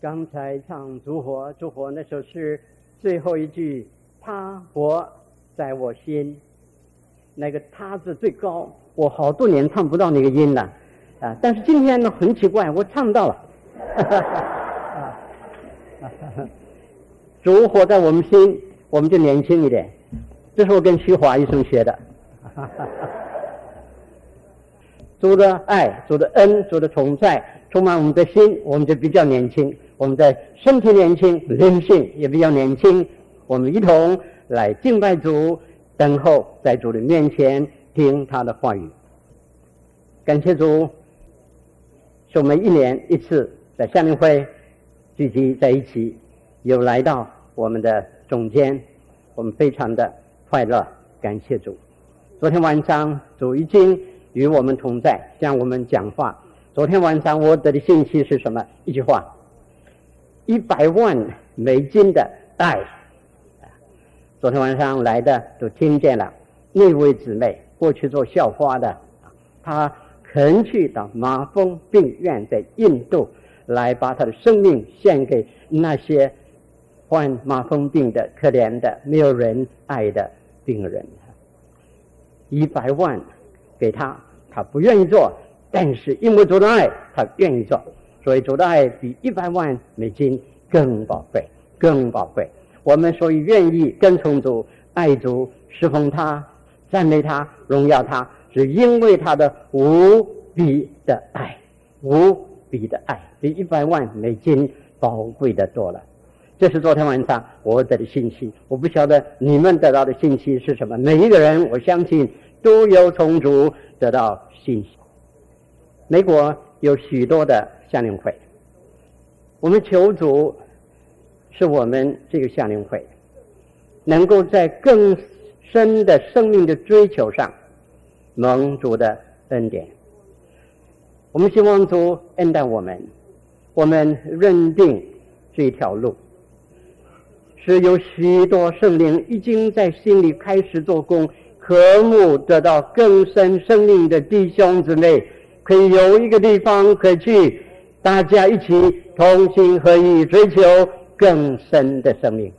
刚才唱烛火》，烛火那首诗最后一句，他活在我心，那个他字最高，我好多年唱不到那个音了，啊！但是今天呢，很奇怪，我唱到了。烛火在我们心，我们就年轻一点。这是我跟徐华医生学的。主的爱，主的恩，主的同在，充满我们的心，我们就比较年轻。我们的身体年轻，灵性也比较年轻。我们一同来敬拜主，等候在主的面前听他的话语。感谢主，是我们一年一次在夏令会聚集在一起，又来到我们的中间，我们非常的快乐。感谢主，昨天晚上主已经与我们同在，向我们讲话。昨天晚上我得的信息是什么？一句话。一百万美金的爱，昨天晚上来的都听见了。那位姊妹过去做校花的，她肯去到麻风病院，在印度来把她的生命献给那些患麻风病的可怜的没有人爱的病人。一百万给他，他不愿意做，但是因为主的爱，他愿意做。所以主的爱比一百万美金更宝贵，更宝贵。我们所以愿意跟从主、爱主、侍奉他、赞美他、荣耀他，是因为他的无比的爱，无比的爱比一百万美金宝贵的多了。这是昨天晚上我得的信息。我不晓得你们得到的信息是什么。每一个人，我相信都有从主得到信息。美国有许多的。夏令会，我们求主，是我们这个夏令会能够在更深的生命的追求上蒙主的恩典。我们希望主恩待我们，我们认定这一条路是有许多圣灵已经在心里开始做工，和睦得到更深生命的弟兄姊妹，可以有一个地方可以去。大家一起同心合意，追求更深的生命，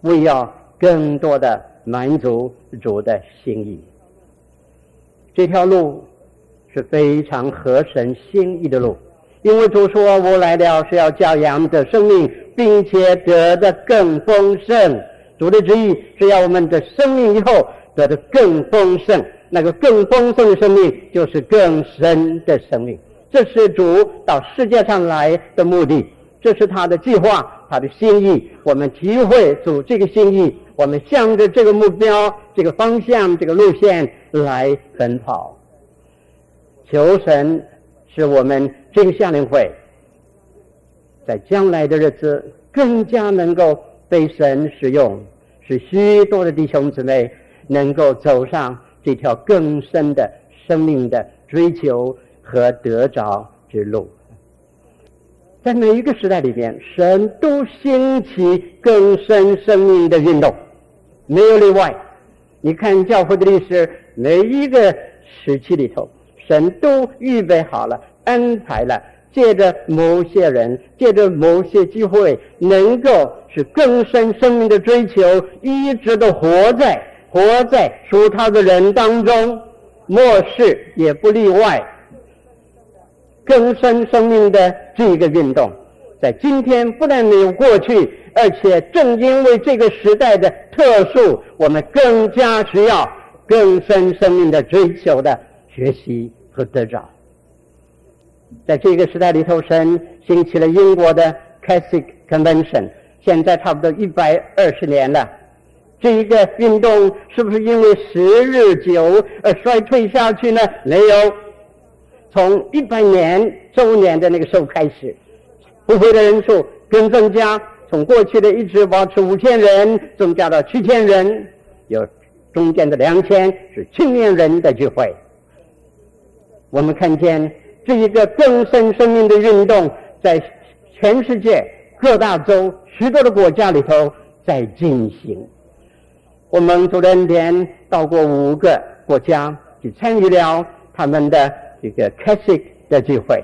为要更多的满足主的心意。这条路是非常合神心意的路，因为主说：“我来了是要叫羊得生命，并且得的更丰盛。”主的旨意是要我们的生命以后得的更丰盛，那个更丰盛的生命就是更深的生命。这是主到世界上来的目的，这是他的计划，他的心意。我们体会主这个心意，我们向着这个目标、这个方向、这个路线来奔跑。求神使我们这个夏令会，在将来的日子更加能够被神使用，使许多的弟兄姊妹能够走上这条更深的生命的追求。和得着之路，在每一个时代里边，神都兴起更深生命的运动，没有例外。你看教会的历史，每一个时期里头，神都预备好了，安排了，借着某些人，借着某些机会，能够使更深生命的追求，一直都活在活在属他的人当中，末世也不例外。更深生命的这个运动，在今天不但没有过去，而且正因为这个时代的特殊，我们更加需要更深生命的追求的学习和得着。在这个时代里头，神兴起了英国的 Catholic Convention，现在差不多一百二十年了。这一个运动是不是因为时日久而衰退下去呢？没有。从一百年周年的那个时候开始，不会的人数更增加，从过去的一直保持五千人，增加到七千人，有中间的两千是青年人的聚会。我们看见这一个更深生命的运动，在全世界各大洲许多的国家里头在进行。我们昨天天到过五个国家去参与了他们的。这个 c a s i c 的聚会，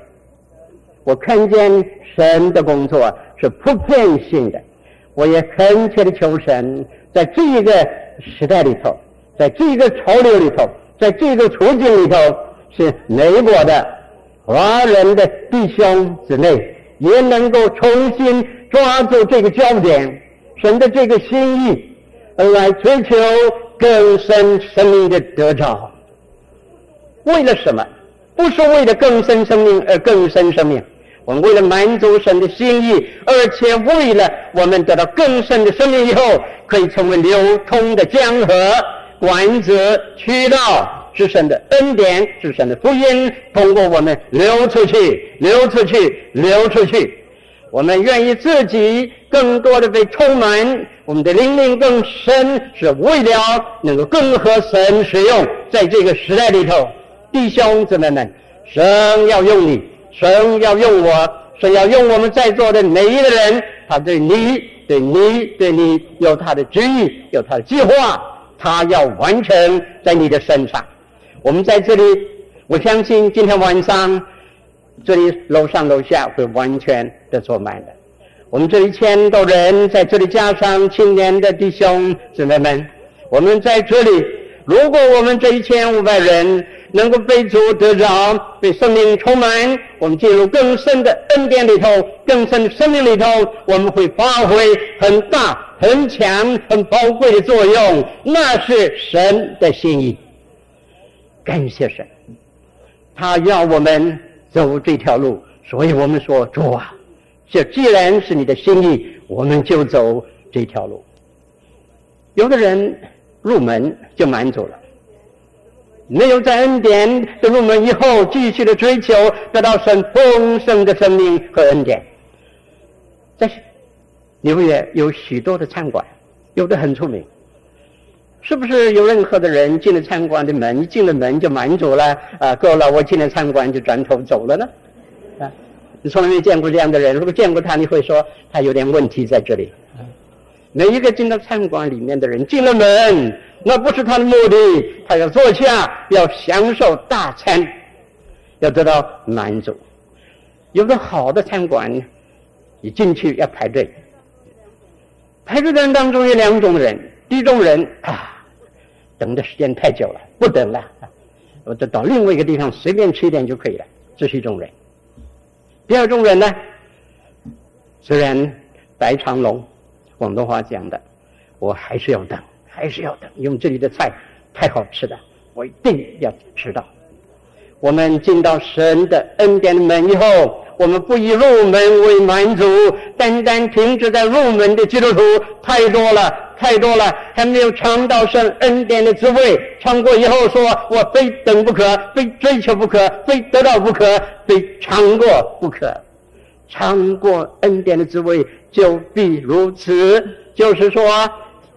我看见神的工作是普遍性的，我也恳切的求神，在这一个时代里头，在这一个潮流里头，在这个处境里头，是美国的华人的弟兄姊妹也能够重新抓住这个焦点，神的这个心意，而来追求更深生命的得着。为了什么？不是为了更深生命而更深生命，我们为了满足神的心意，而且为了我们得到更深的生命以后，可以成为流通的江河、管子、渠道，是神的恩典，是神的福音，通过我们流出去，流出去，流出去。我们愿意自己更多的被充满，我们的灵命更深，是为了能够更合神使用，在这个时代里头。弟兄姊妹们，神要用你，神要用我，神要用我们在座的每一个人。他对你、对你、对你有他的旨意，有他的计划，他要完成在你的身上。我们在这里，我相信今天晚上这里楼上楼下会完全的坐满的。我们这一千多人在这里，加上青年的弟兄姊妹们，我们在这里，如果我们这一千五百人。能够被主得着，被生命充满，我们进入更深的恩典里头，更深的生命里头，我们会发挥很大、很强、很宝贵的作用。那是神的心意。感谢神，他要我们走这条路，所以我们说主啊，这既然是你的心意，我们就走这条路。有的人入门就满足了。没有在恩典的入门以后，继续的追求得到神丰盛的生命和恩典。在纽约有许多的餐馆，有的很出名。是不是有任何的人进了餐馆的门，一进了门就满足了？啊，够了，我进了餐馆就转头走了呢？你从来没见过这样的人。如果见过他，你会说他有点问题在这里。每一个进到餐馆里面的人，进了门，那不是他的目的，他要坐下，要享受大餐，要得到满足。有个好的餐馆，你进去要排队。排队的人当中有两种人，第一种人啊，等的时间太久了，不等了，我就到另外一个地方随便吃一点就可以了，这是一种人。第二种人呢，虽然白长龙。广东话讲的，我还是要等，还是要等，因为这里的菜太好吃了，我一定要吃到。我们进到神的恩典的门以后，我们不以入门为满足，单单停止在入门的基督徒太多了，太多了，还没有尝到神恩典的滋味。尝过以后说，我非等不可，非追求不可，非得到不可，非尝过不可。尝过恩典的滋味，就必如此。就是说，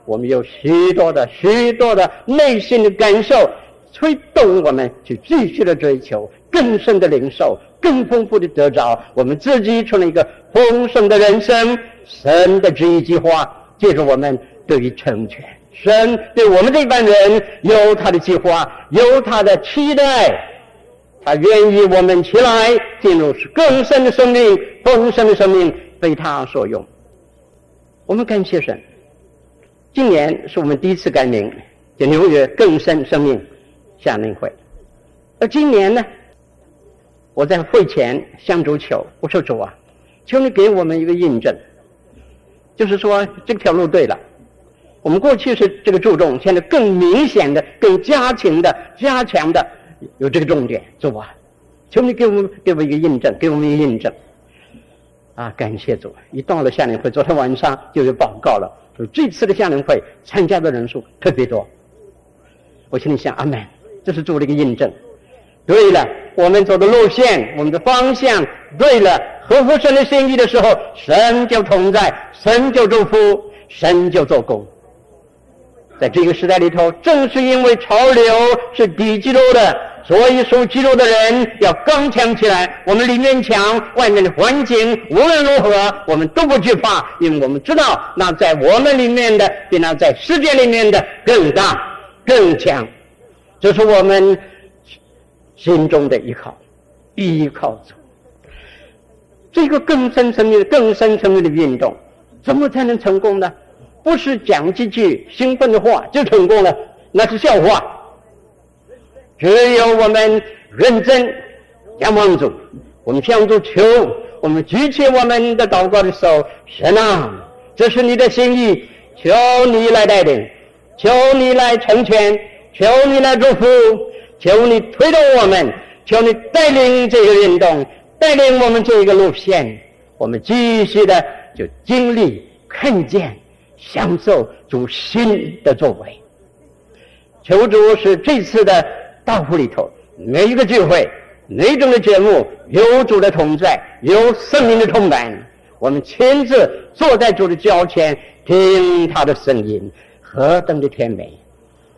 我们有许多的、许多的内心的感受，推动我们去继续的追求更深的领受、更丰富的得着。我们自己成了一个丰盛的人生。神的旨意计划，借着我们对于成全。神对我们这班人有他的计划，有他的期待。他愿意我们起来进入更深的生命、丰盛的生命，被他所用。我们感谢神。今年是我们第一次改名，叫纽约更深生命夏令会。而今年呢，我在会前向主求，我说主啊，求你给我们一个印证，就是说这条路对了。我们过去是这个注重，现在更明显的、更加强的、加强的。有这个重点，主啊，求你给我们给我们一个印证，给我们一个印证。啊，感谢主！一到了夏令会，昨天晚上就有报告了，说这次的夏令会参加的人数特别多。我心里想，阿门，这是主的一个印证。对了，我们走的路线，我们的方向对了，合乎神的心意的时候，神就同在，神就祝福，神就做工。在这个时代里头，正是因为潮流是低肌肉的，所以属基督的人要刚强起来。我们里面强，外面的环境无论如何，我们都不惧怕，因为我们知道那在我们里面的比那在世界里面的更大、更强。这是我们心中的依靠，依靠着。这个更深层的、更深层面的运动，怎么才能成功呢？不是讲几句兴奋的话就成功了，那是笑话。只有我们认真仰望主，我们向主求，我们举起我们的祷告的手，神啊，这是你的心意，求你来带领，求你来成全，求你来祝福，求你推动我们，求你带领这个运动。带领我们这个路线，我们继续的就经历、看见、享受主新的作为。求主使这次的道会里头，每一个聚会、每一种的节目，有主的同在，有圣灵的充满。我们亲自坐在主的脚前，听他的声音，何等的甜美！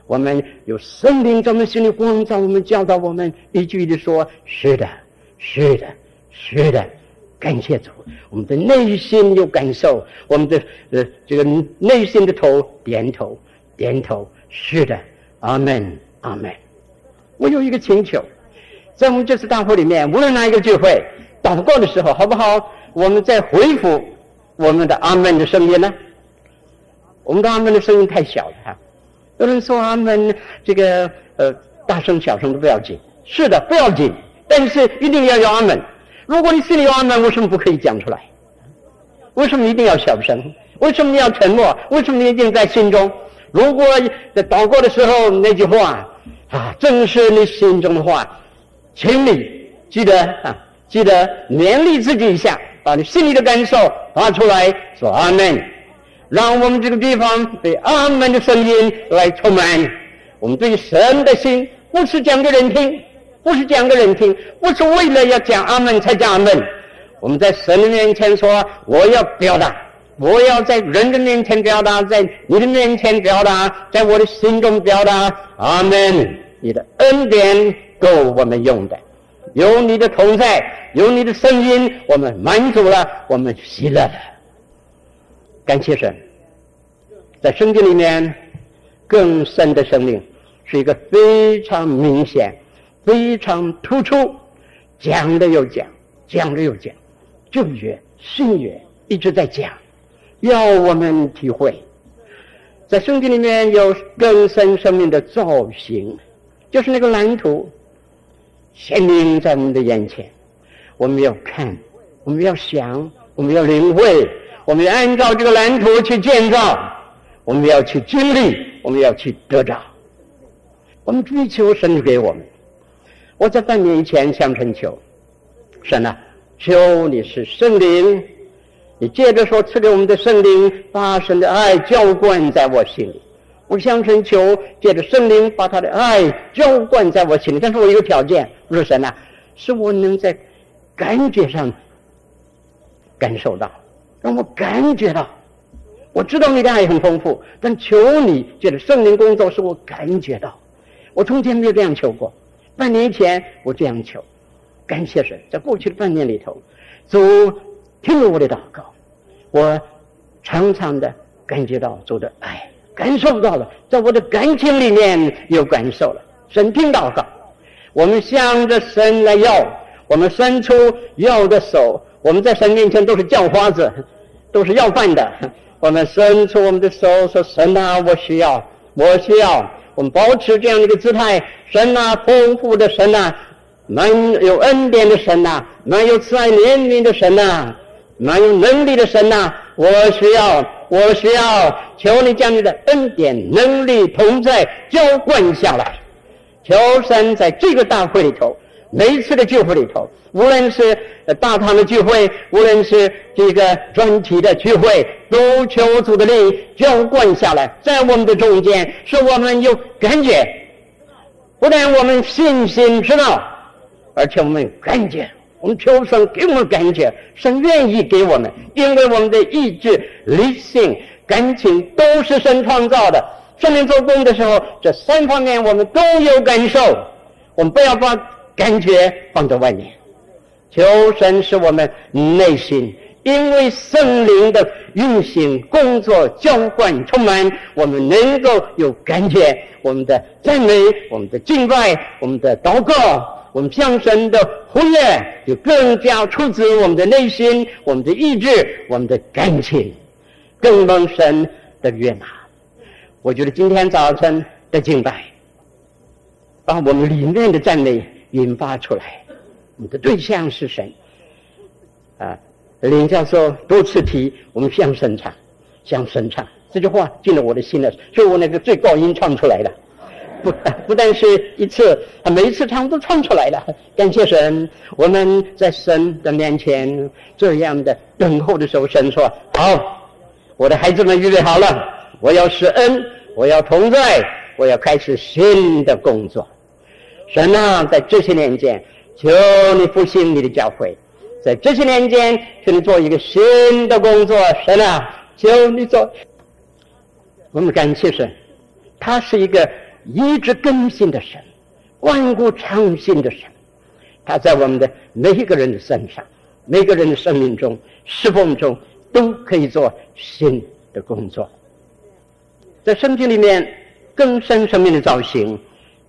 我们有圣灵在我们心里光照我们，教导我们，一句一句说：“是的，是的。”是的，感谢主，我们的内心有感受，我们的呃这个内心的头点头点头，是的，阿门阿门。我有一个请求，在我们这次大会里面，无论哪一个聚会祷告的时候，好不好？我们再回复我们的阿门的声音呢？我们的阿门的声音太小了哈。有人说阿门这个呃大声小声都不要紧，是的，不要紧，但是一定要有阿门。如果你心里有阿门，为什么不可以讲出来？为什么一定要小声？为什么你要沉默？为什么你一定在心中？如果在祷告的时候那句话啊，正是你心中的话，请你记得啊，记得勉励自己一下，把你心里的感受发出来，说阿门。让我们这个地方被阿门的声音来充满。我们对神的心，不是讲给人听。不是讲给人听，不是为了要讲阿门才讲阿门。我们在神的面前说，我要表达，我要在人的面前表达，在你的面前表达，在我的心中表达阿门。你的恩典够我们用的，有你的同在，有你的声音，我们满足了，我们喜乐了。感谢神，在圣经里面更深的生命是一个非常明显。非常突出，讲了又讲，讲了又讲，旧约、新约一直在讲，要我们体会，在圣经里面有更深生命的造型，就是那个蓝图，显明在我们的眼前，我们要看，我们要想，我们要领会，我们要按照这个蓝图去建造，我们要去经历，我们要去得着，我们追求神给我们。我在半年以前向神求，神啊，求你是圣灵，你接着说赐给我们的圣灵，把神的爱浇灌在我心里。我向神求，借着圣灵把他的爱浇灌在我心里。但是我有个条件，我说神啊，是我能在感觉上感受到，让我感觉到。我知道你的爱很丰富，但求你借着圣灵工作，使我感觉到。我从前没有这样求过。半年前我这样求，感谢神，在过去的半年里头，主听了我的祷告，我常常的感觉到主的爱，感受到了，在我的感情里面有感受了。神听祷告，我们向着神来要，我们伸出要的手，我们在神面前都是叫花子，都是要饭的。我们伸出我们的手，说神啊，我需要，我需要。我们保持这样的一个姿态，神呐、丰富的神呐、啊，满有恩典的神呐、啊，满有慈爱怜悯的神呐、啊，满有能力的神呐、我需要，我需要，求你将你的恩典、能力、同在浇灌下来，求神在这个大会里头，每一次的聚会里头。无论是大堂的聚会，无论是这个专题的聚会，都求主的灵浇灌下来，在我们的中间，使我们有感觉。不但我们信心知道，而且我们有感觉，我们求神给我们感觉，神愿意给我们，因为我们的意志、理性、感情都是神创造的。圣灵做工的时候，这三方面我们都有感受。我们不要把感觉放在外面。求神使我们内心，因为圣灵的运行、工作、浇灌、充满，我们能够有感觉。我们的赞美、我们的敬拜、我们的祷告、我们向神的呼吁就更加出自我们的内心、我们的意志、我们的感情，更蒙神的悦纳。我觉得今天早晨的敬拜，把我们里面的赞美引发出来。你的对象是谁啊！林教授多次提，我们向神唱，向神唱，这句话进了我的心了，所以我那个最高音唱出来了。不，不但是一次，每一次唱都唱出来了。感谢神，我们在神的面前这样的等候的时候，神说：“好，我的孩子们预备好了，我要施恩，我要同在，我要开始新的工作。”神啊，在这些年间，求你复兴你的教会，在这些年间，求你做一个新的工作。神啊，求你做。我们感谢神，他是一个。一直更新的神，万古长新的神，他在我们的每一个人的身上，每个人的生命中、侍奉中，都可以做新的工作。在圣经里面，更深生命的造型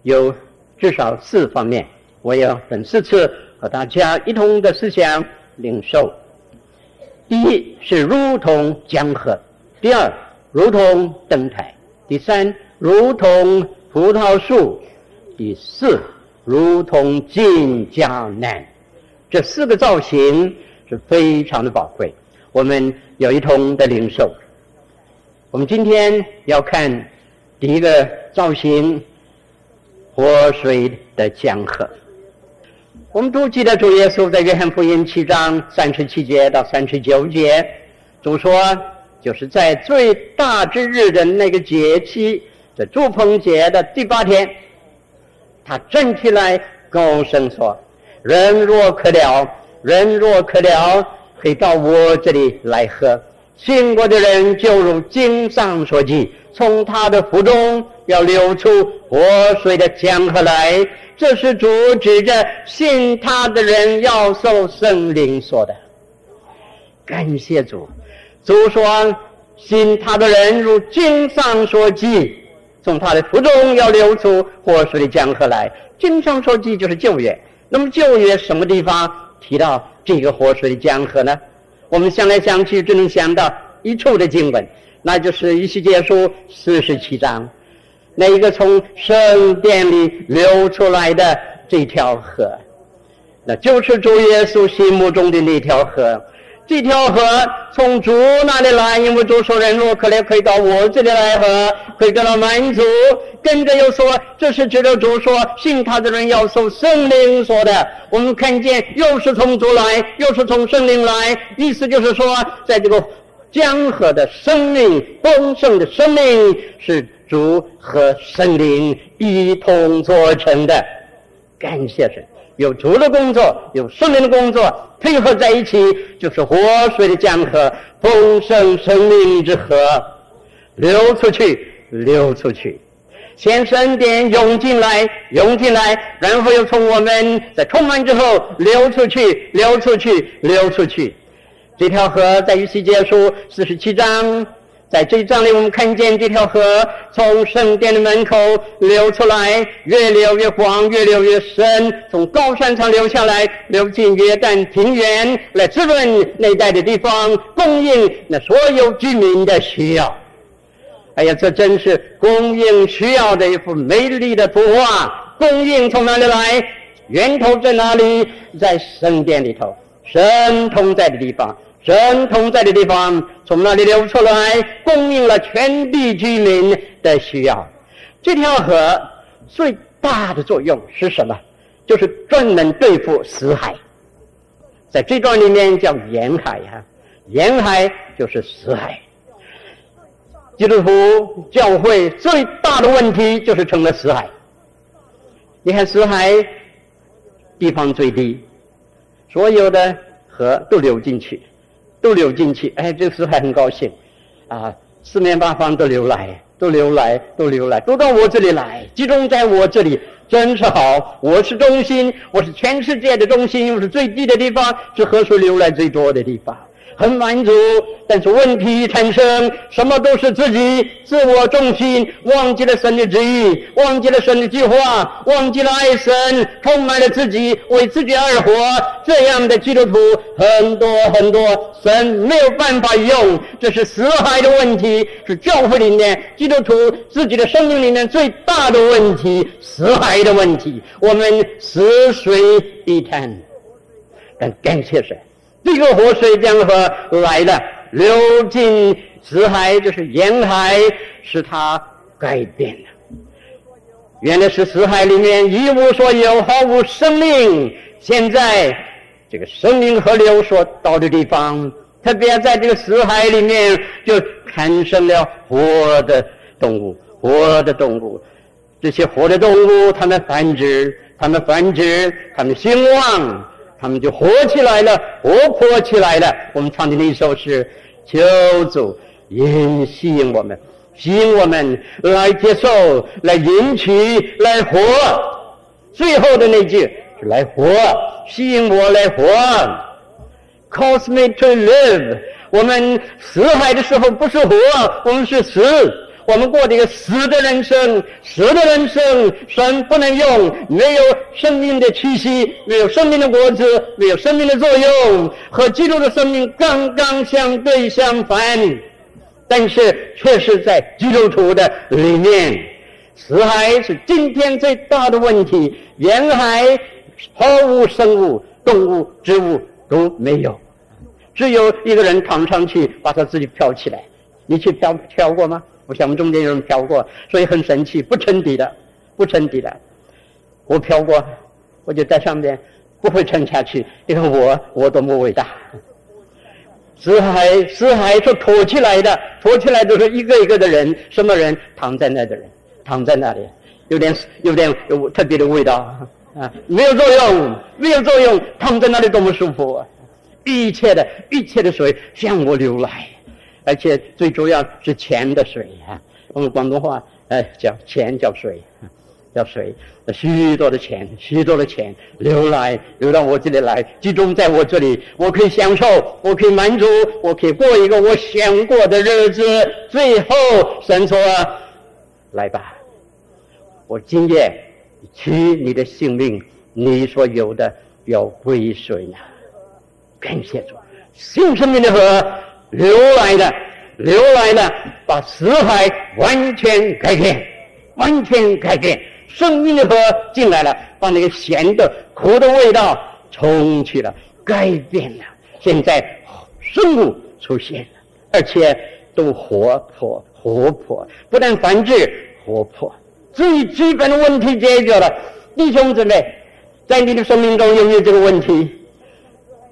有至少四方面，我要分四次和大家一同的思想领受。第一是如同江河，第二如同灯台，第三如同。葡萄树，第四，如同金迦南，这四个造型是非常的宝贵，我们有一同的领受。我们今天要看第一个造型，活水的江河。我们都记得主耶稣在约翰福音七章三十七节到三十九节，主说，就是在最大之日的那个节期。在住棚节的第八天，他站起来高声说：“人若渴了，人若渴了，可以到我这里来喝。信过的人，就如经上所记，从他的腹中要流出活水的江河来。”这是主指着信他的人要受圣灵说的。感谢主，主说：“信他的人如经上所记。”从他的腹中要流出活水的江河来。经上所记就是旧约。那么旧约什么地方提到这个活水的江河呢？我们想来想去，只能想到一处的经文，那就是一西结书四十七章，那一个从圣殿里流出来的这条河，那就是主耶稣心目中的那条河。这条河从主那里来，因为主说人若可怜，可以到我这里来喝，可以得到满足。跟着又说，这是指着主说，信他的人要受圣灵说的。我们看见又是从主来，又是从圣灵来，意思就是说，在这个江河的生命，丰盛的生命是主和圣灵一同做成的。感谢神。有主的工作，有圣灵的工作配合在一起，就是活水的江河，丰盛生命之河，流出去，流出去，先圣殿涌进来，涌进来，然后又从我们在充满之后流出去，流出去，流出去。这条河在以西结书四十七章。在这一章里，我们看见这条河从圣殿的门口流出来，越流越广，越流越深，从高山上流下来，流进约旦平原，来滋润那带的地方，供应那所有居民的需要。哎呀，这真是供应需要的一幅美丽的图画。供应从哪里来？源头在哪里？在圣殿里头，神同在的地方。神同在的地方，从那里流出来，供应了全地居民的需要。这条河最大的作用是什么？就是专门对付死海。在这段里面叫沿海呀，沿海就是死海。基督徒教会最大的问题就是成了死海。你看死海地方最低，所有的河都流进去。都流进去，哎，这时还很高兴，啊，四面八方都流来，都流来，都流来，都到我这里来，集中在我这里，真是好。我是中心，我是全世界的中心，我是最低的地方，是河水流来最多的地方。很满足。但是问题产生，什么都是自己自我中心，忘记了神的旨意，忘记了神的计划，忘记了爱神，充满了自己，为自己而活。这样的基督徒很多很多，神没有办法用，这是死海的问题，是教会里面基督徒自己的生命里面最大的问题，死海的问题。我们死水一潭，但感谢神，这个活水江河来了。流进死海，就是沿海，使它改变了。原来是死海里面一无所有，毫无生命。现在这个生命河流所到的地方，特别在这个死海里面，就产生了活的动物，活的动物。这些活的动物，它们繁殖，它们繁殖，它们兴旺。他们就活起来了，活泼起来了。我们唱的那一首诗，求主引吸引我们，吸引我们来接受，来引起，来活。最后的那句是来活，吸引我来活。Cause me to live。我们死海的时候不是活，我们是死。我们过这个死的人生，死的人生，神不能用，没有生命的气息，没有生命的果子，没有生命的作用，和基督的生命刚刚相对相反。但是，却是在基督徒的里面，死海是今天最大的问题，沿海毫无生物、动物、植物都没有，只有一个人躺上去，把他自己漂起来。你去漂漂过吗？我想我们中间有人漂过，所以很神奇，不沉底的，不沉底的。我漂过，我就在上面，不会沉下去。你看我，我多么伟大！死海，死海是托起来的，托起来都是一个一个的人，什么人躺在那的人，躺在那里，有点有点有特别的味道啊，没有作用，没有作用，躺在那里多么舒服啊！一切的一切的水向我流来。而且最主要是钱的水啊，我们广东话哎叫钱叫水，叫水，许多的钱，许多的钱流来流到我这里来，集中在我这里，我可以享受，我可以满足，我可以过一个我想过的日子。最后神说：“来吧，我今夜取你的性命，你所有的要归谁呢？”感谢主，新生命的河。流来的，流来的，把死海完全改变，完全改变。生命的河进来了，把那个咸的、苦的味道冲去了，改变了。现在生物出现了，而且都活泼、活泼，不但繁殖，活泼。最基本的问题解决了。弟兄姊妹，在你的生命中有没有这个问题？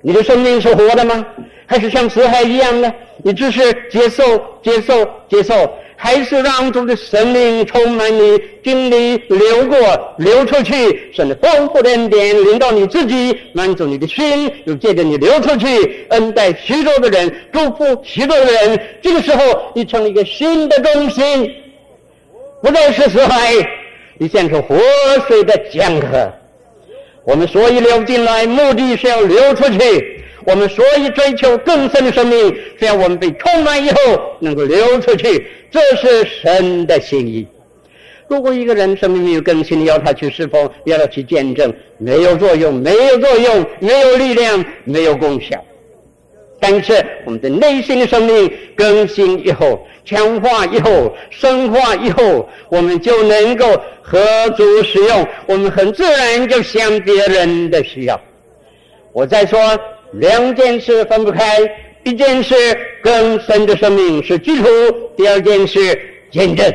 你的生命是活的吗？还是像死海一样呢？你只是接受、接受、接受，还是让主的生命充满你，经历流过、流出去，甚至丰富的恩典临到你自己，满足你的心，又借着你流出去，恩待许多的人，祝福许多的人。这个时候，你成了一个新的中心，不再是死海，你变成活水的江河。我们所以流进来，目的是要流出去。我们所以追求更深的生命，只要我们被充满以后能够流出去，这是神的心意。如果一个人生命没有更新，要他去侍奉，要他去见证，没有作用，没有作用，没有力量，没有功效。但是我们的内心的生命更新以后，强化以后，深化以后，我们就能够合主使用，我们很自然就想别人的需要。我再说。两件事分不开，一件事更深的生命是基础，第二件事见证，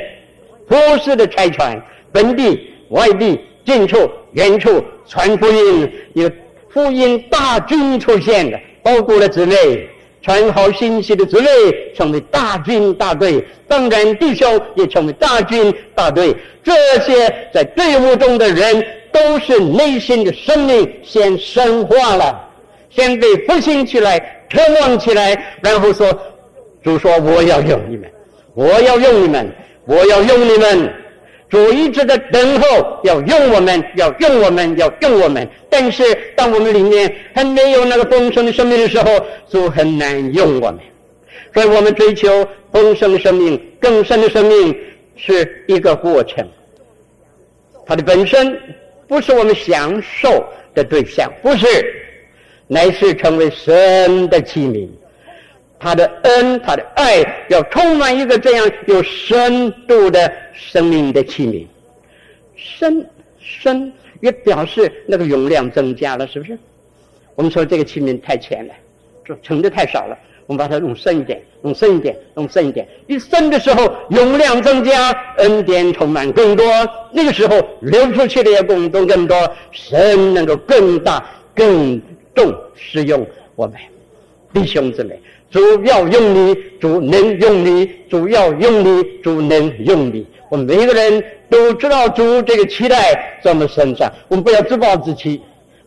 普世的差传，本地、外地、近处、远处传福音，有福音大军出现的，包括了姊妹，传好信息的子类成为大军大队，当然弟兄也成为大军大队，这些在队伍中的人都是内心的生命先深化了。先被复兴起来，渴望起来，然后说：“主说我要用你们，我要用你们，我要用你们。主一直在等候，要用我们，要用我们，要用我们。但是，当我们里面还没有那个丰盛的生命的时候，主很难用我们。所以我们追求丰盛的生命、更深的生命是一个过程。它的本身不是我们享受的对象，不是，乃是成为神的器皿。他的恩，他的爱，要充满一个这样有深度的生命的器皿。深深也表示那个容量增加了，是不是？我们说这个器皿太浅了，就盛的太少了，我们把它弄深一点，弄深一点，弄深一点。一深的时候，容量增加，恩典充满更多，那个时候流出去的也更多更多，神能够更大更重使用我们弟兄姊妹。主要用你，主能用你，主要用你，主能用你。我们每一个人都知道主这个期待在我们身上。我们不要自暴自弃，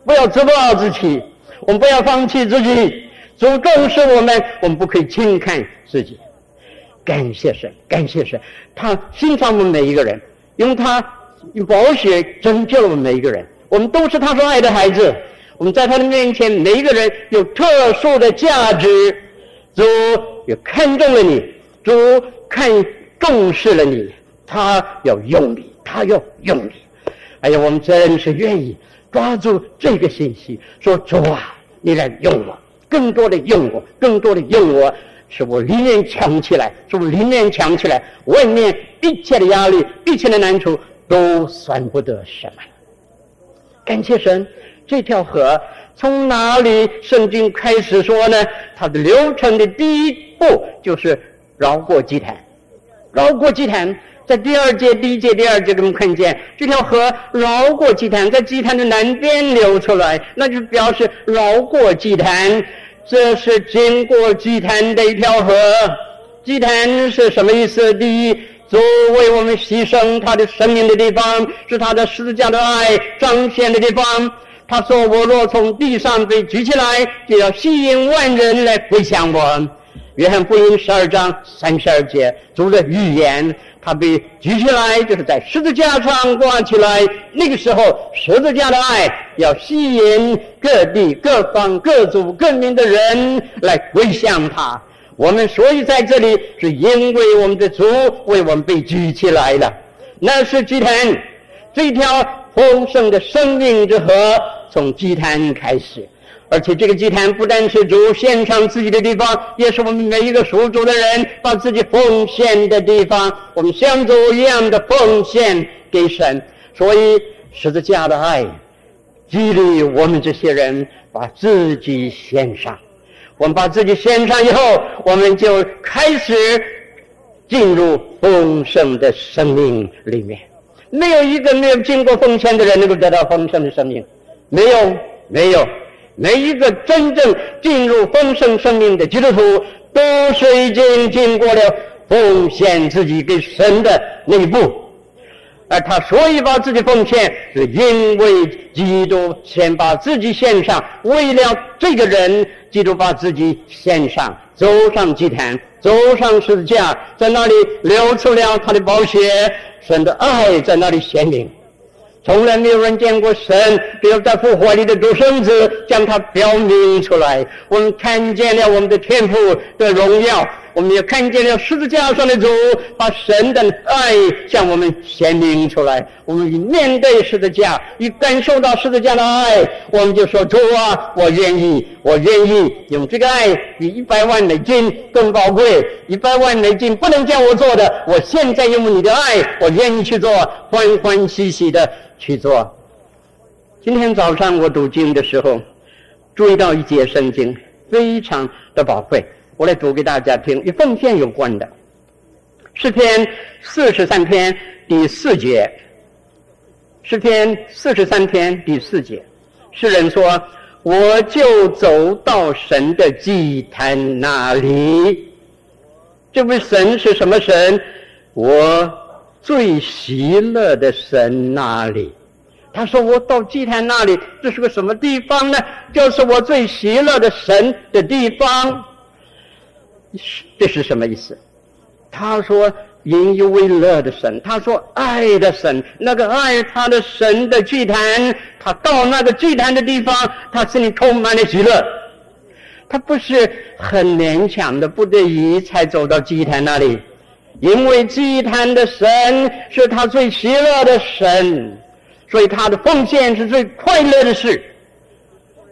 不要自暴自弃，我们不要放弃自己。主重视我们，我们不可以轻看自己。感谢神，感谢神，他欣赏我们每一个人，用他用宝血拯救了我们每一个人。我们都是他所爱的孩子。我们在他的面前，每一个人有特殊的价值。主也看中了你，主看重视了你，他要用你，他要用你。哎呀，我们真是愿意抓住这个信息，说主啊，你来用我，更多的用我，更多的用我，使我灵命强起来，使我灵命强起来，外面一切的压力，一切的难处都算不得什么。感谢神，这条河。从哪里圣经开始说呢？它的流程的第一步就是绕过祭坛，绕过祭坛，在第二节、第一节、第二节，我们看见这条河绕过祭坛，在祭坛的南边流出来，那就表示绕过祭坛，这是经过祭坛的一条河。祭坛是什么意思？第一，作为我们牺牲他的生命的地方，是他的十字架的爱彰显的地方。他说：“我若从地上被举起来，就要吸引万人来归向我。”约翰福音十二章三十二节，主的预言，他被举起来，就是在十字架上挂起来。那个时候，十字架的爱要吸引各地、各方、各族、各民的人来归向他。我们所以在这里，是因为我们的主为我们被举起来了。那是今天，这条。丰盛的生命之河从祭坛开始，而且这个祭坛不但是主献上自己的地方，也是我们每一个属主的人把自己奉献的地方。我们像主一样的奉献给神，所以十字架的爱激励我们这些人把自己献上。我们把自己献上以后，我们就开始进入丰盛的生命里面。没有一个没有经过奉献的人能够得到丰盛的生命，没有，没有，每一个真正进入丰盛生命的基督徒，都是已经经过了奉献自己给神的那一步，而他所以把自己奉献，是因为基督先把自己献上，为了这个人，基督把自己献上，走上祭坛，走上十字架，在那里流出了他的宝血。神的爱在那里显明，从来没有人见过神，只有在复活里的独生子将它表明出来。我们看见了我们的天父的荣耀，我们也看见了十字架上的主把神的爱向我们显明出来。我们一面对十字架，一感受到十字架的爱，我们就说：主啊，我愿意，我愿意用这个爱比一百万美金更宝贵。一百万美金不能叫我做的，我现在用你的爱，我愿意去做，欢欢喜喜的去做。今天早上我读经的时候，注意到一节圣经，非常的宝贵，我来读给大家听，与奉献有关的，诗篇四十三篇第四节。诗篇四十三篇第四节，诗人说：“我就走到神的祭坛那里。”这位神是什么神？我最喜乐的神那里。他说：“我到祭坛那里，这是个什么地方呢？就是我最喜乐的神的地方。”这是什么意思？他说：“引以为乐的神，他说爱的神，那个爱他的神的祭坛，他到那个祭坛的地方，他心里充满了喜乐。他不是很勉强的，不得已才走到祭坛那里，因为祭坛的神是他最喜乐的神，所以他的奉献是最快乐的事。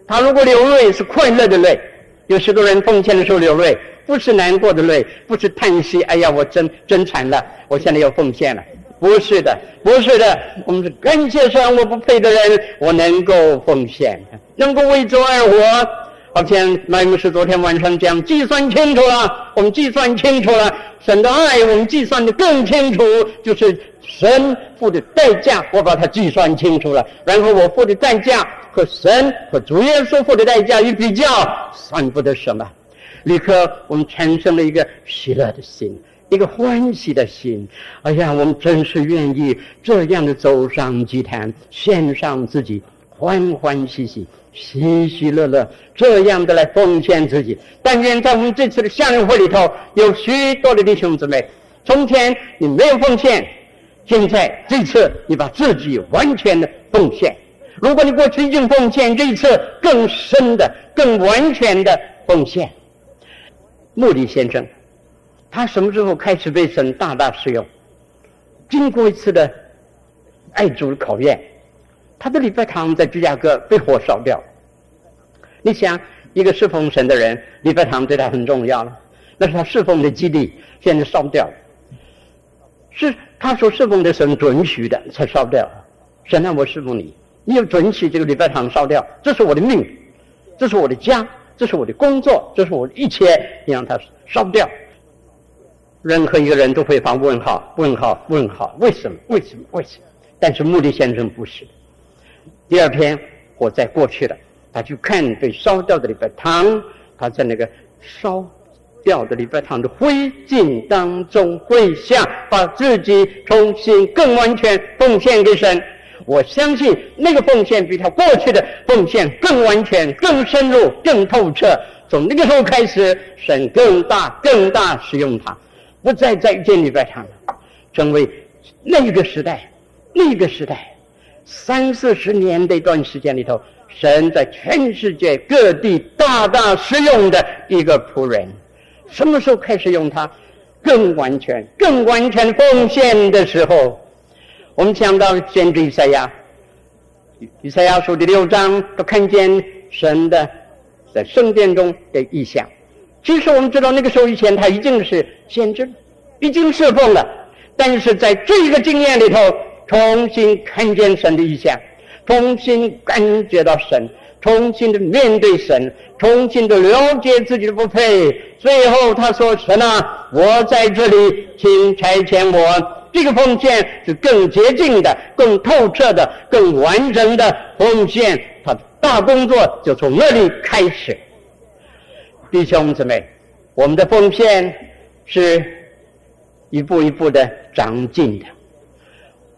他如果流泪是快乐的泪，有许多人奉献的时候流泪。不是难过的泪，不是叹息。哎呀，我真真惨了，我现在要奉献了。不是的，不是的，我们是感谢神，我不配的人，我能够奉献，能够为主而活。好像麦牧师昨天晚上讲，计算清楚了，我们计算清楚了，神的爱我们计算的更清楚，就是神付的代价，我把它计算清楚了，然后我付的代价和神和主耶稣付的代价一比较，算不得什么。立刻，我们产生了一个喜乐的心，一个欢喜的心。哎呀，我们真是愿意这样的走上祭坛，献上自己，欢欢喜喜、喜喜乐乐，这样的来奉献自己。但愿在我们这次的向日会里头，有许多的弟兄姊妹，从前你没有奉献，现在这次你把自己完全的奉献。如果你过去已经奉献，这一次更深的、更完全的奉献。穆迪先生，他什么时候开始被神大大使用？经过一次的爱主的考验，他的礼拜堂在芝加哥被火烧掉。你想，一个侍奉神的人，礼拜堂对他很重要了，那是他侍奉的基地，现在烧掉了，是他所侍奉的神准许的才烧掉。神让我侍奉你，你要准许这个礼拜堂烧掉，这是我的命，这是我的家。这是我的工作，这是我的一切，你让它烧掉。任何一个人都会发问号，问号，问号，为什么？为什么？为什么？但是穆迪先生不是。第二天火灾过去了，他去看被烧掉的礼拜堂，他在那个烧掉的礼拜堂的灰烬当中跪下，把自己重新更完全奉献给神。我相信那个奉献比他过去的奉献更完全、更深入、更透彻。从那个时候开始，神更大、更大使用他，不再在建礼拜堂了，成为那个时代、那个时代三四十年的一段时间里头，神在全世界各地大大使用的一个仆人。什么时候开始用他？更完全、更完全奉献的时候。我们讲到先知以赛亚，以赛亚书第六章都看见神的在圣殿中的异象。其实我们知道那个时候以前他已经是先知，已经侍奉了，但是在这个经验里头，重新看见神的异象，重新感觉到神，重新的面对神，重新的了解自己的不配。最后他说：“神啊，我在这里，请差遣我。”这个奉献是更洁净的、更透彻的、更完整的奉献。他的大工作就从那里开始。弟兄姊妹，我们的奉献是一步一步的长进的，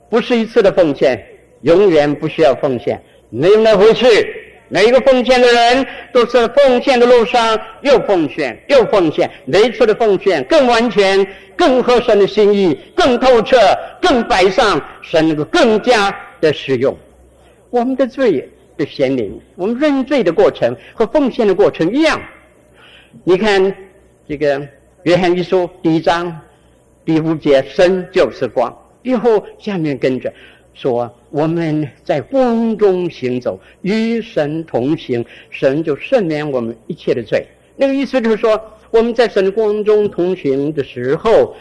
不是一次的奉献，永远不需要奉献，没有那回事。每一个奉献的人都是奉献的路上又奉献又奉献，每一次的奉献更完全、更合神的心意、更透彻、更摆上神能够更加的使用。我们的罪的显灵，我们认罪的过程和奉献的过程一样。你看这个约翰一书第一章第五节，神就是光，以后下面跟着。说我们在光中行走，与神同行，神就赦免我们一切的罪。那个意思就是说，我们在神光中同行的时候，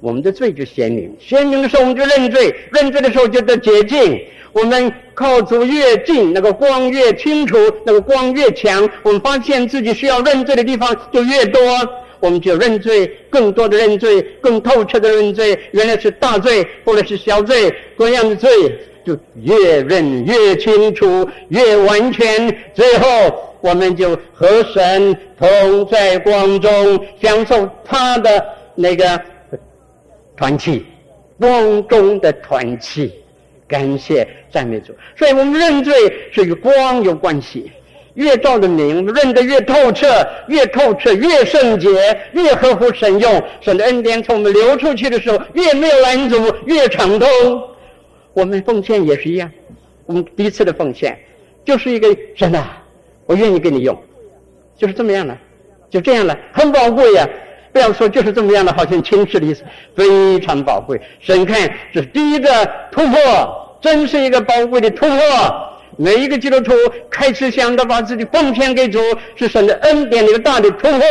我们的罪就显明，显明的时候我们就认罪，认罪的时候就得洁净。我们靠主越近，那个光越清楚，那个光越强，我们发现自己需要认罪的地方就越多。我们就认罪，更多的认罪，更透彻的认罪。原来是大罪，或者是小罪，各样的罪就越认越清楚，越完全。最后，我们就和神同在光中，享受他的那个团契，光中的团契。感谢赞美主。所以我们认罪是与光有关系。越照着明，认得越透彻，越透彻越圣洁，越合乎神用，神的恩典从我们流出去的时候，越没有拦阻，越畅通。我们奉献也是一样，我们第一次的奉献就是一个神啊，我愿意给你用，就是这么样的，就这样了，很宝贵呀、不要说就是这么样的，好像轻视的意思，非常宝贵。神看这是第一个突破，真是一个宝贵的突破。每一个基督徒开始想到把自己奉献给主，是神的恩典的一个大的突破。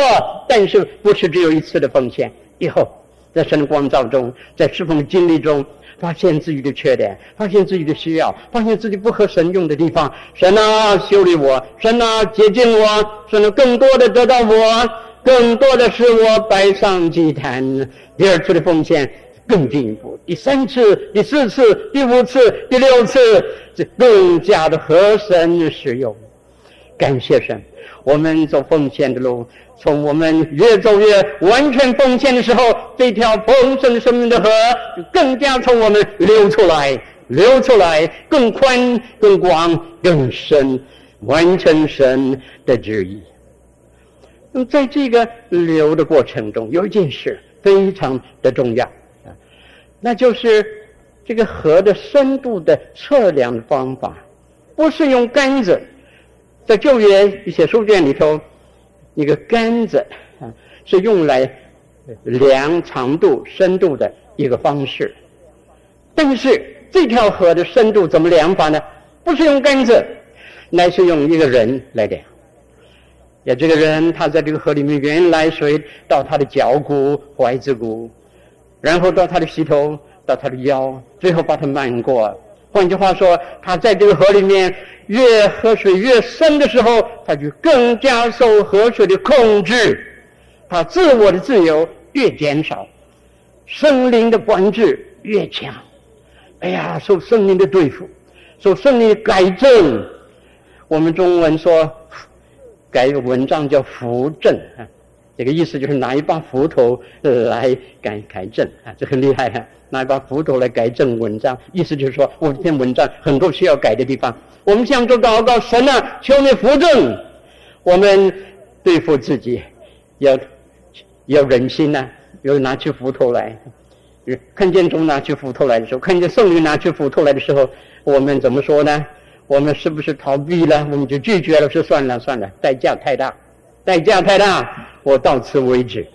但是不是只有一次的奉献？以后在神的光照中，在侍奉的经历中，发现自己的缺点，发现自己的需要，发现自己不合神用的地方。神啊，修理我；神啊，洁净我；神啊，更多的得到我，更多的使我摆上祭坛。第二次的奉献。更进一步，第三次、第四次、第五次、第六次，这更加的合神使用。感谢神，我们走奉献的路，从我们越走越完全奉献的时候，这条丰盛生命的河更加从我们流出来，流出来，更宽、更广、更深，完成神的旨意。那么，在这个流的过程中，有一件事非常的重要。那就是这个河的深度的测量的方法，不是用杆子，在旧约一些书卷里头，一个杆子是用来量长度、深度的一个方式。但是这条河的深度怎么量法呢？不是用杆子，乃是用一个人来量。也这个人他在这个河里面，原来水到他的脚骨、踝子骨。然后到他的膝头，到他的腰，最后把他漫过。换句话说，他在这个河里面越河水越深的时候，他就更加受河水的控制，他自我的自由越减少，圣灵的管制越强。哎呀，受圣灵的对付，受圣灵的改正。我们中文说改个文章叫扶正。这个意思就是拿一把斧头来改改正啊，这很厉害啊！拿一把斧头来改正文章，意思就是说，我这篇文章很多需要改的地方。我们向主祷告，神啊，求你扶正。我们对付自己，要要忍心呐、啊，要拿起斧头来。看见主拿起斧头来的时候，看见圣灵拿起斧头来的时候，我们怎么说呢？我们是不是逃避了？我们就拒绝了，说算了算了，代价太大。代价太大，我到此为止。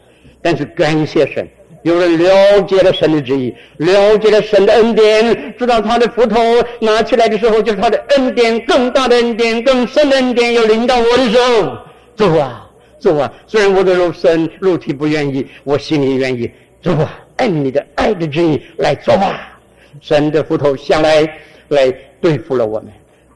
但是感谢神，有人了解了神的旨意，了解了神的恩典，知道他的斧头拿起来的时候，就是他的恩典，更大的恩典，更深的恩典要临到我的时候。主啊，主啊！虽然我的肉身肉体不愿意，我心里愿意。主啊，按你的爱的旨意来做吧。神的斧头下来，来对付了我们，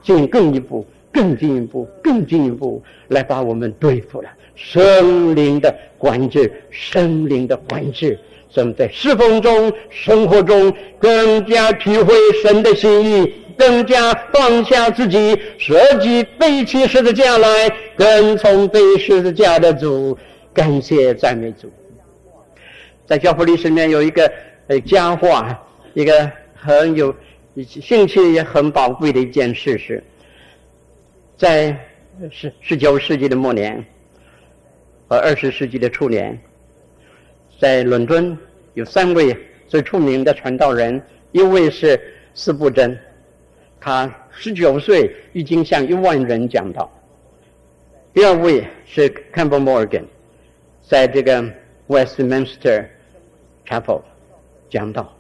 进更一步。更进一步，更进一步来把我们对付了。生灵的管制，生灵的管制，怎么在侍奉中、生活中更加体会神的心意，更加放下自己，舍己背起十字架来，跟从背十字架的主。感谢赞美主。在教父历史里面有一个呃佳话，一个很有兴趣也很宝贵的一件事是。在十十九世纪的末年和二十世纪的初年，在伦敦有三位最出名的传道人，一位是斯布真，他十九岁已经向一万人讲道；第二位是 Campbell Morgan，在这个 Westminster Chapel 讲道，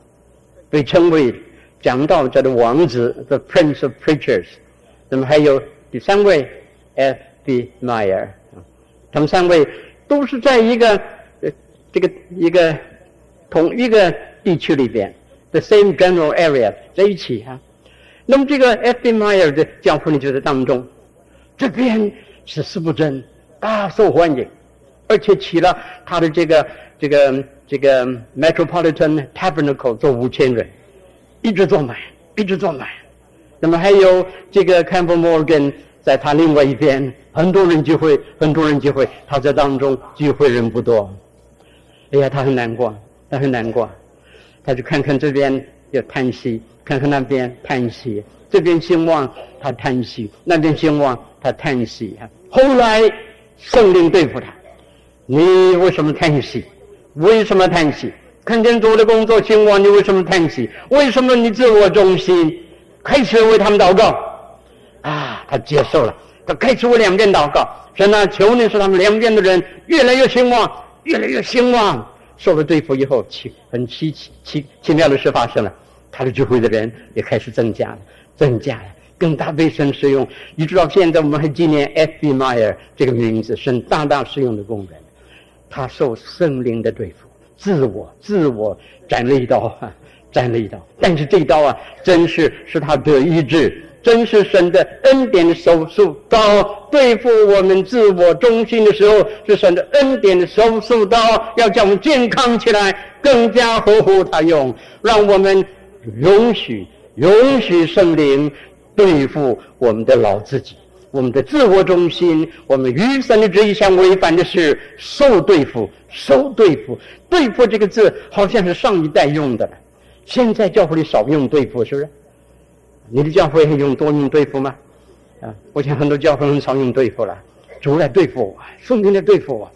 被称为讲道者的王子，The Prince of Preachers。那么还有。第三位，F.B. Meyer，他们三位都是在一个呃这个一个同一个地区里边，the same general area 在一起哈、啊。那么这个 F.B. Meyer 的教父呢就在当中，这边是司布真大受欢迎，而且起了他的这个这个这个 Metropolitan Tabernacle 坐五千人，一直坐满，一直坐满。那么还有这个 c a m p b e l Morgan，在他另外一边，很多人聚会，很多人聚会，他在当中聚会人不多。哎呀，他很难过，他很难过，他就看看这边要叹息，看看那边叹息，这边兴旺他叹息，那边兴旺他叹息。后来圣灵对付他，你为什么叹息？为什么叹息？看见主的工作兴旺，你为什么叹息？为什么你自我中心？开始为他们祷告，啊，他接受了，他开始为两边祷告。神啊，求你使他们两边的人越来越兴旺，越来越兴旺。受了对付以后，奇很奇奇奇奇妙的事发生了，他的聚会的人也开始增加了，增加了，更大被神使用。一直到现在，我们还纪念 F.B. Meyer 这个名字，神大大使用的工人。他受圣灵的对付，自我自我斩了一刀，斩了一刀。但是这一刀啊，真是使他得医治。真是神的恩典的手术刀，对付我们自我中心的时候，是神的恩典的手术刀，要叫我们健康起来，更加合乎他用，让我们容许容许圣灵对付我们的老自己，我们的自我中心，我们与神的旨意相违反的是，受对付，受对付。对付这个字好像是上一代用的，现在教会里少用对付，是不是？你的教会用多用对付吗？啊，我想很多教会很少用对付了。主来对付我，圣灵来对付我，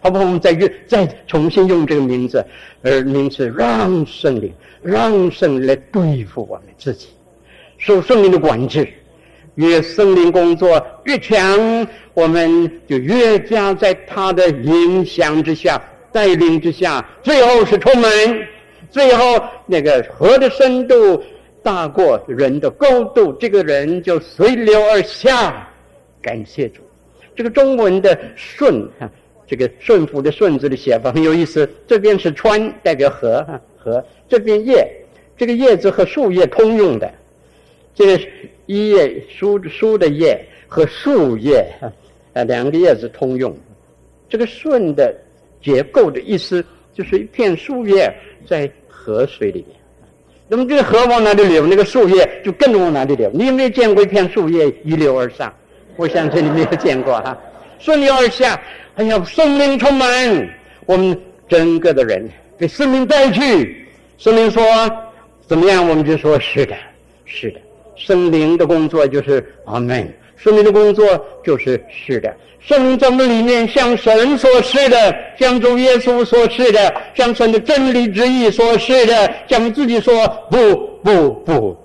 好不好？我们再用，再重新用这个名字，而名字让圣灵，让圣灵来对付我们自己，受圣灵的管制。越圣灵工作越强，我们就越加在他的影响之下、带领之下，最后是充满，最后那个河的深度。大过人的高度，这个人就随流而下。感谢主，这个中文的“顺”哈，这个“顺服”的“顺”字的写法很有意思。这边是川，代表河哈河；这边叶，这个叶字和树叶通用的。这个一叶书书的叶和树叶啊，两个叶子通用。这个“顺”的结构的意思，就是一片树叶在河水里面。那么这个河往哪里流，那个树叶就跟着往哪里流。你有没有见过一片树叶一流而上？我相信你没有见过哈。顺流而下，哎呀，圣灵充满我们整个的人，被圣灵带去。圣灵说怎么样，我们就说是的，是的。圣灵的工作就是阿门。圣灵的工作就是是的。圣灵在我们里面，像神所示的，像主耶稣所示的，像神的真理之意所示的，像自己说不不不。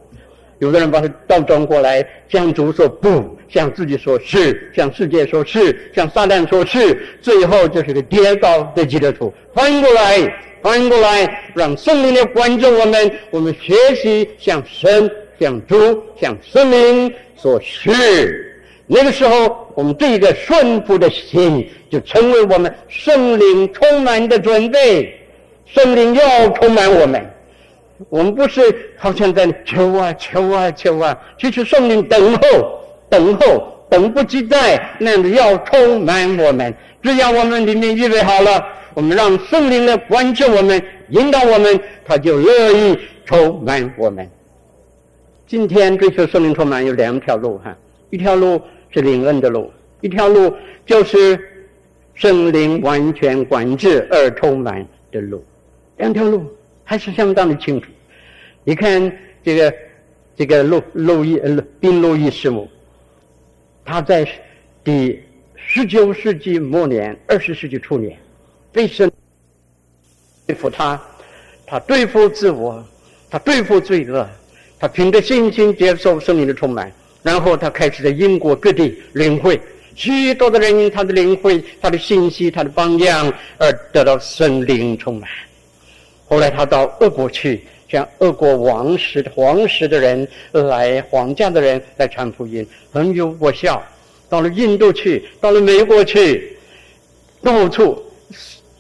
有的人把它倒转过来，像主说不，像自己说是，像世界说是，像撒旦说是，最后就是个跌倒的基督徒。翻过来，翻过来，让圣灵来管着我们，我们学习像神、像主、像圣灵做事。那个时候，我们这个顺服的心就成为我们圣灵充满的准备。圣灵要充满我们，我们不是好像在求啊求啊求啊，其实圣灵等候、等候、等不及待，那样子要充满我们。只要我们里面预备好了，我们让圣灵来管制我们、引导我们，他就乐意充满我们。今天追求圣灵充满有两条路哈，一条路。是领恩的路，一条路就是圣灵完全管制而充满的路，两条路还是相当的清楚。你看这个这个路路易呃宾路易师母，他在第十九世纪末年、二十世纪初年，被神对付他，他对付自我，他对付罪恶，他凭着信心接受圣灵的充满。然后他开始在英国各地领会，许多的人因他的领会、他的信息、他的榜样而得到圣灵充满。后来他到俄国去，向俄国王室的皇室的人来、皇家的人来传福音，很有果效。到了印度去，到了美国去，到处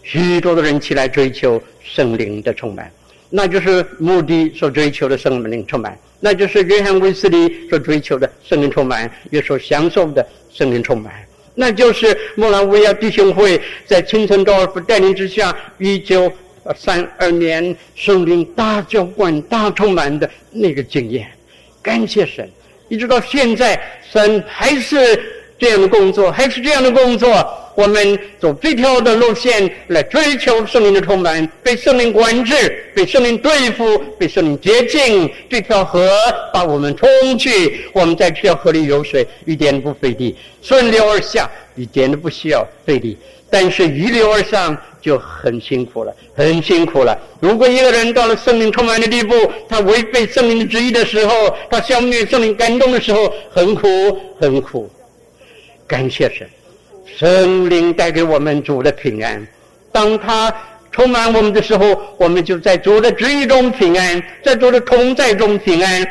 许多的人起来追求圣灵的充满，那就是目的所追求的圣灵充满。那就是约翰卫斯理所追求的圣灵充满，也所享受的圣灵充满。那就是莫拉维亚弟兄会在清臣高尔夫带领之下，一九三二年圣灵大浇灌、大充满的那个经验。感谢神，一直到现在，神还是这样的工作，还是这样的工作。我们走这条的路线来追求圣灵的充满，被圣灵管制，被圣灵对付，被圣灵洁净。这条河把我们冲去，我们在这条河里游水，一点都不费力，顺流而下，一点都不需要费力。但是逆流而上就很辛苦了，很辛苦了。如果一个人到了圣灵充满的地步，他违背圣灵的旨意的时候，他消灭圣灵感动的时候，很苦，很苦。感谢神。圣灵带给我们主的平安，当他充满我们的时候，我们就在主的旨意中平安，在主的同在中平安。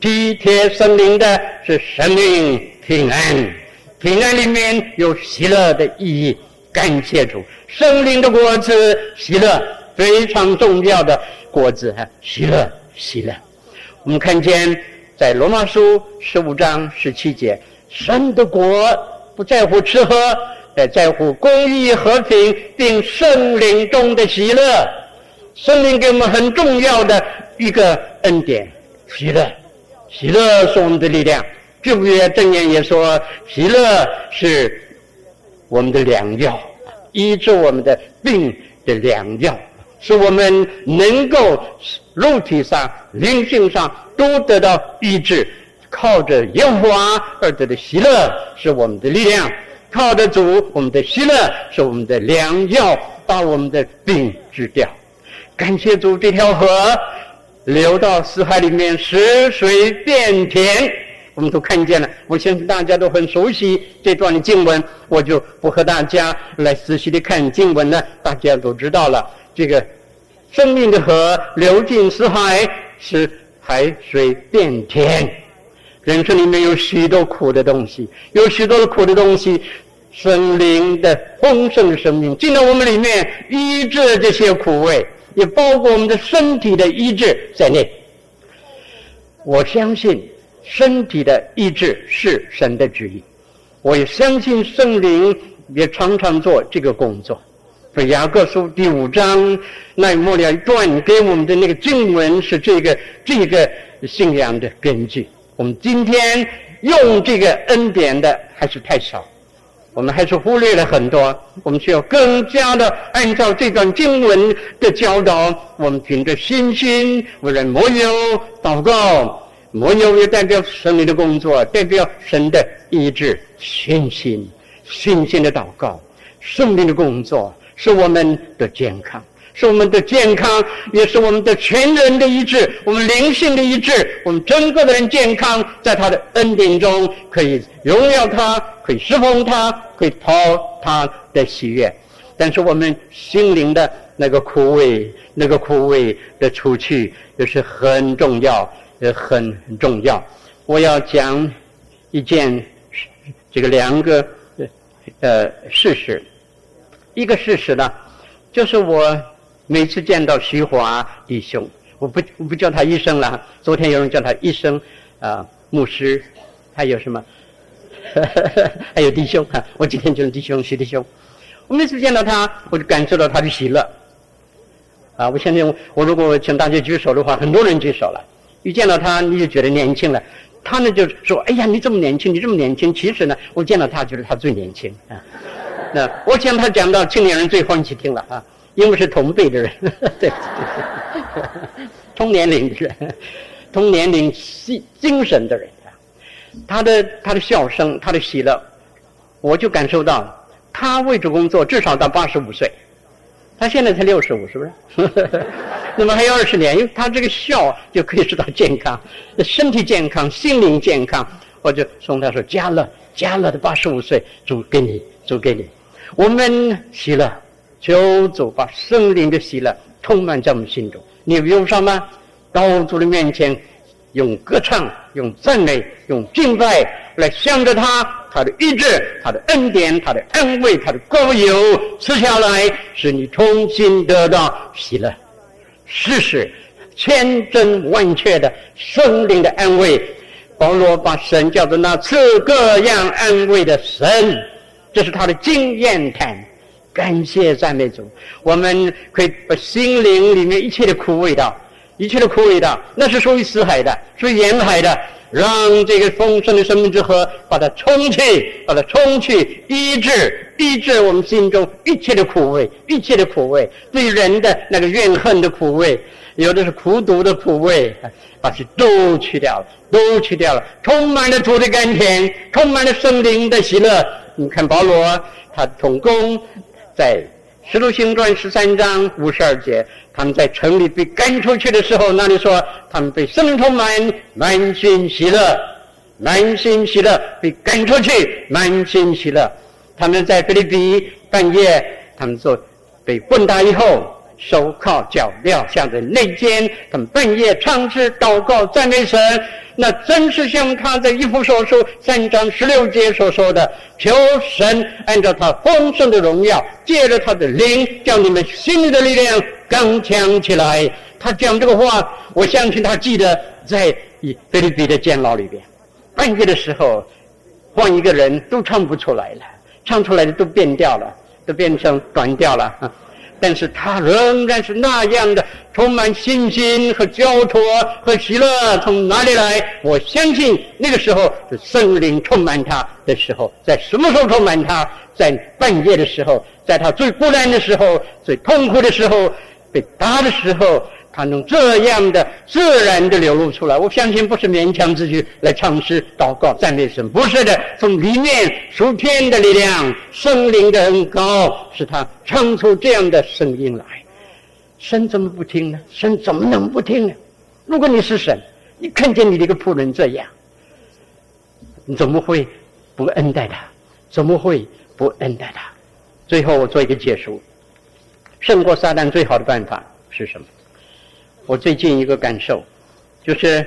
体贴圣灵的是生命平安，平安里面有喜乐的意义。感谢主，圣灵的果子喜乐，非常重要的果子哈，喜乐喜乐。我们看见在罗马书十五章十七节，神的国。不在乎吃喝，呃，在乎公益和平，并圣灵中的喜乐。圣灵给我们很重要的一个恩典，喜乐。喜乐是我们的力量。旧约正言也说，喜乐是我们的良药，医治我们的病的良药，使我们能够肉体上、灵性上都得到医治。靠着耶和华而得的喜乐是我们的力量，靠着主，我们的喜乐是我们的良药，把我们的病治掉。感谢主，这条河流到死海里面，使水变甜，我们都看见了。我相信大家都很熟悉这段经文，我就不和大家来仔细的看经文了，大家都知道了。这个生命的河流进死海，使海水变甜。人生里面有许多苦的东西，有许多的苦的东西，圣灵的丰盛的生命进到我们里面，医治这些苦味，也包括我们的身体的医治在内。我相信身体的医治是神的旨意，我也相信圣灵也常常做这个工作。所以雅各书第五章那末了一段给我们的那个经文是这个这个信仰的根据。我们今天用这个恩典的还是太少，我们还是忽略了很多。我们需要更加的按照这段经文的教导，我们凭着信心为人抹油祷告，抹油也代表神灵的工作，代表神的意志。信心，信心的祷告，圣灵的工作，使我们的健康。是我们的健康，也是我们的全人的一致，我们灵性的一致，我们整个的人健康，在他的恩典中可以荣耀他，可以侍奉他，可以讨他的喜悦。但是我们心灵的那个枯萎，那个枯萎的除去也是很重要，也很重要。我要讲一件这个两个呃事实，一个事实呢，就是我。每次见到徐华弟兄，我不我不叫他医生了。昨天有人叫他医生，啊、牧师，还有什么？还有弟兄啊！我今天就是弟兄，徐弟兄。我每次见到他，我就感受到他的喜乐。啊，我现在我如果请大家举手的话，很多人举手了。一见到他，你就觉得年轻了。他呢就说：“哎呀，你这么年轻，你这么年轻。”其实呢，我见到他觉得他最年轻啊。那我想他讲到青年人最欢喜听了啊。因为是同辈的人，对，同年龄的人，同年龄精精神的人，他的他的笑声，他的喜乐，我就感受到，他为这工作至少到八十五岁，他现在才六十五，是不是？那么还有二十年，因为他这个笑就可以知道健康，身体健康，心灵健康，我就送他说：“加乐，加乐的八十五岁，祝给你，祝给你，我们喜乐。”求主把圣灵的喜乐充满在我们心中。你用什么？到主的面前，用歌唱、用赞美、用敬拜来向着他，他的医治、他的恩典、他的安慰、他的膏油赐下来，使你重新得到喜乐。事实千真万确的圣灵的安慰。保罗把神叫做那赐各样安慰的神，这是他的经验谈。感谢赞美主，我们可以把心灵里面一切的苦味道，一切的苦味道，那是属于死海的，属于沿海的，让这个丰盛的生命之河把它冲去，把它冲去，医治，医治我们心中一切的苦味，一切的苦味，对人的那个怨恨的苦味，有的是苦毒的苦味，把它都去掉了，都去掉了，充满了主的甘甜，充满了圣灵的喜乐。你看保罗，他同工在。《石头行传》十三章五十二节，他们在城里被赶出去的时候，那里说他们被圣充满，满心喜乐，满心喜乐，被赶出去，满心喜乐。他们在菲律宾半夜，他们说被棍打以后。手铐脚镣，像在内奸，他们半夜唱诗祷告赞美神，那真是像他在以弗所书三章十六节所说的：求神按照他丰盛的荣耀，借着他的灵，叫你们心里的力量刚强起来。他讲这个话，我相信他记得在菲律宾的监牢里边，半夜的时候，换一个人都唱不出来了，唱出来的都变调了，都变成短调了。但是他仍然是那样的充满信心和焦灼和喜乐，从哪里来？我相信那个时候是圣灵充满他的时候，在什么时候充满他？在半夜的时候，在他最孤单的时候、最痛苦的时候、被打的时候。他能这样的自然的流露出来，我相信不是勉强自己来唱诗、祷告、赞美神，不是的，从里面属天的力量、圣灵的恩膏，使他唱出这样的声音来。神怎么不听呢？神怎么能不听呢？如果你是神，你看见你的一个仆人这样，你怎么会不恩待他？怎么会不恩待他？最后我做一个结束：胜过撒旦最好的办法是什么？我最近一个感受，就是，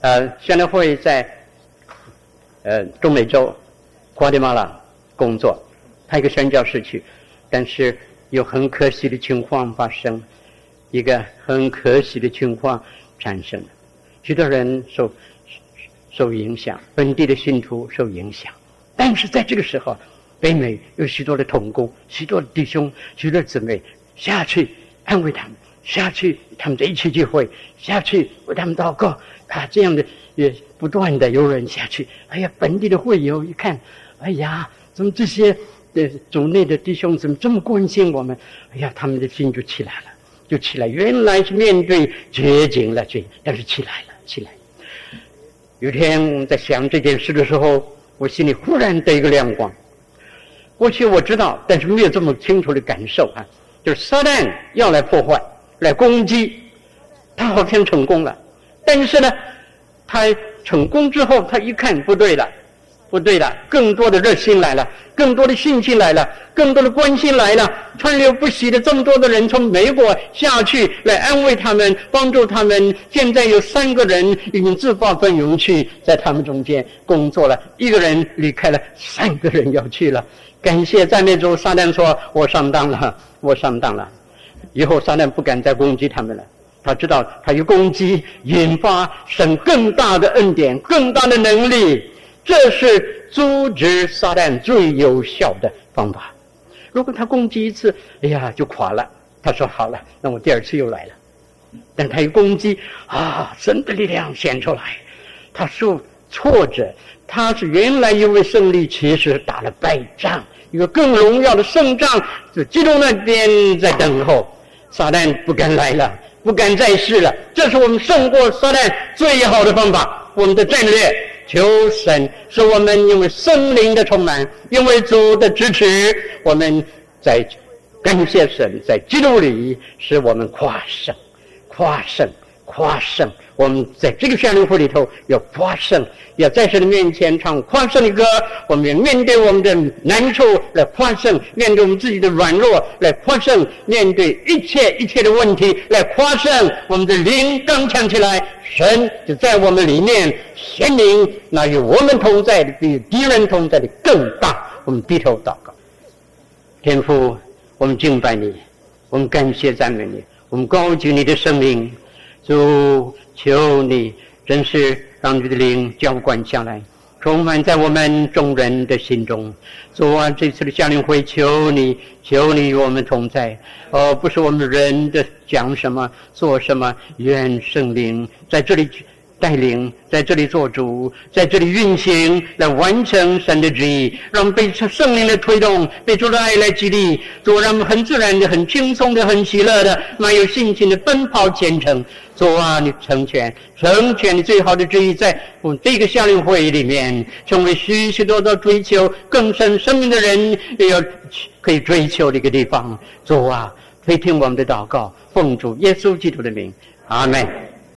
呃，宣教会在，呃，中美洲，瓜地马拉工作，派一个宣教士去，但是有很可惜的情况发生，一个很可惜的情况产生，许多人受受影响，本地的信徒受影响，但是在这个时候，北美有许多的同工，许多的弟兄，许多姊妹下去安慰他们。下去，他们在一起聚会，下去他们祷告啊，这样的也不断的有人下去。哎呀，本地的会友一看，哎呀，怎么这些的组内的弟兄怎么这么关心我们？哎呀，他们的心就起来了，就起来。原来是面对绝境了，绝，但是起来了，起来。有天我们在想这件事的时候，我心里忽然得一个亮光。过去我知道，但是没有这么清楚的感受啊，就是撒旦要来破坏。来攻击，他好像成功了，但是呢，他成功之后，他一看不对了，不对了，更多的热心来了，更多的信心来了，更多的关心来了，川流不息的这么多的人从美国下去来安慰他们，帮助他们。现在有三个人已经自告奋勇去在他们中间工作了，一个人离开了，三个人要去了。感谢赞美主，撒旦说：“我上当了，我上当了。”以后撒旦不敢再攻击他们了，他知道他一攻击，引发神更大的恩典、更大的能力，这是阻止撒旦最有效的方法。如果他攻击一次，哎呀就垮了。他说好了，那我第二次又来了。但他一攻击啊，神的力量显出来，他受挫折，他是原来因为胜利，其实打了败仗，一个更荣耀的胜仗，就基督那边在等候。撒旦不敢来了，不敢再试了。这是我们胜过撒旦最好的方法。我们的战略，求神使我们因为圣灵的充满，因为主的支持，我们在感谢神，在基督里使我们夸胜，夸胜，夸胜。我们在这个宣教会里头要夸胜，要在神的面前唱夸胜的歌。我们要面对我们的难处来夸胜，面对我们自己的软弱来夸胜，面对一切一切的问题来夸胜。我们的灵刚强起来，神就在我们里面显灵，那与我们同在的比敌人同在的更大。我们低头祷告，天父，我们敬拜你，我们感谢赞美你，我们高举你的圣名，主。求你真是让你的灵浇灌下来，充满在我们众人的心中。主啊，这次的降临会，求你，求你与我们同在。哦，不是我们人的讲什么做什么，愿圣灵在这里带领，在这里做主，在这里运行，来完成神的旨意，让被圣灵的推动，被主的爱来激励，主让我们很自然的、很轻松的、很喜乐的、蛮有信心的奔跑前程。主啊，你成全，成全你最好的旨意，在我们这个夏令会里面，成为许许多多追求更深生命的人，也要可以追求的一个地方。主啊，垂听我们的祷告，奉主耶稣基督的名，阿门。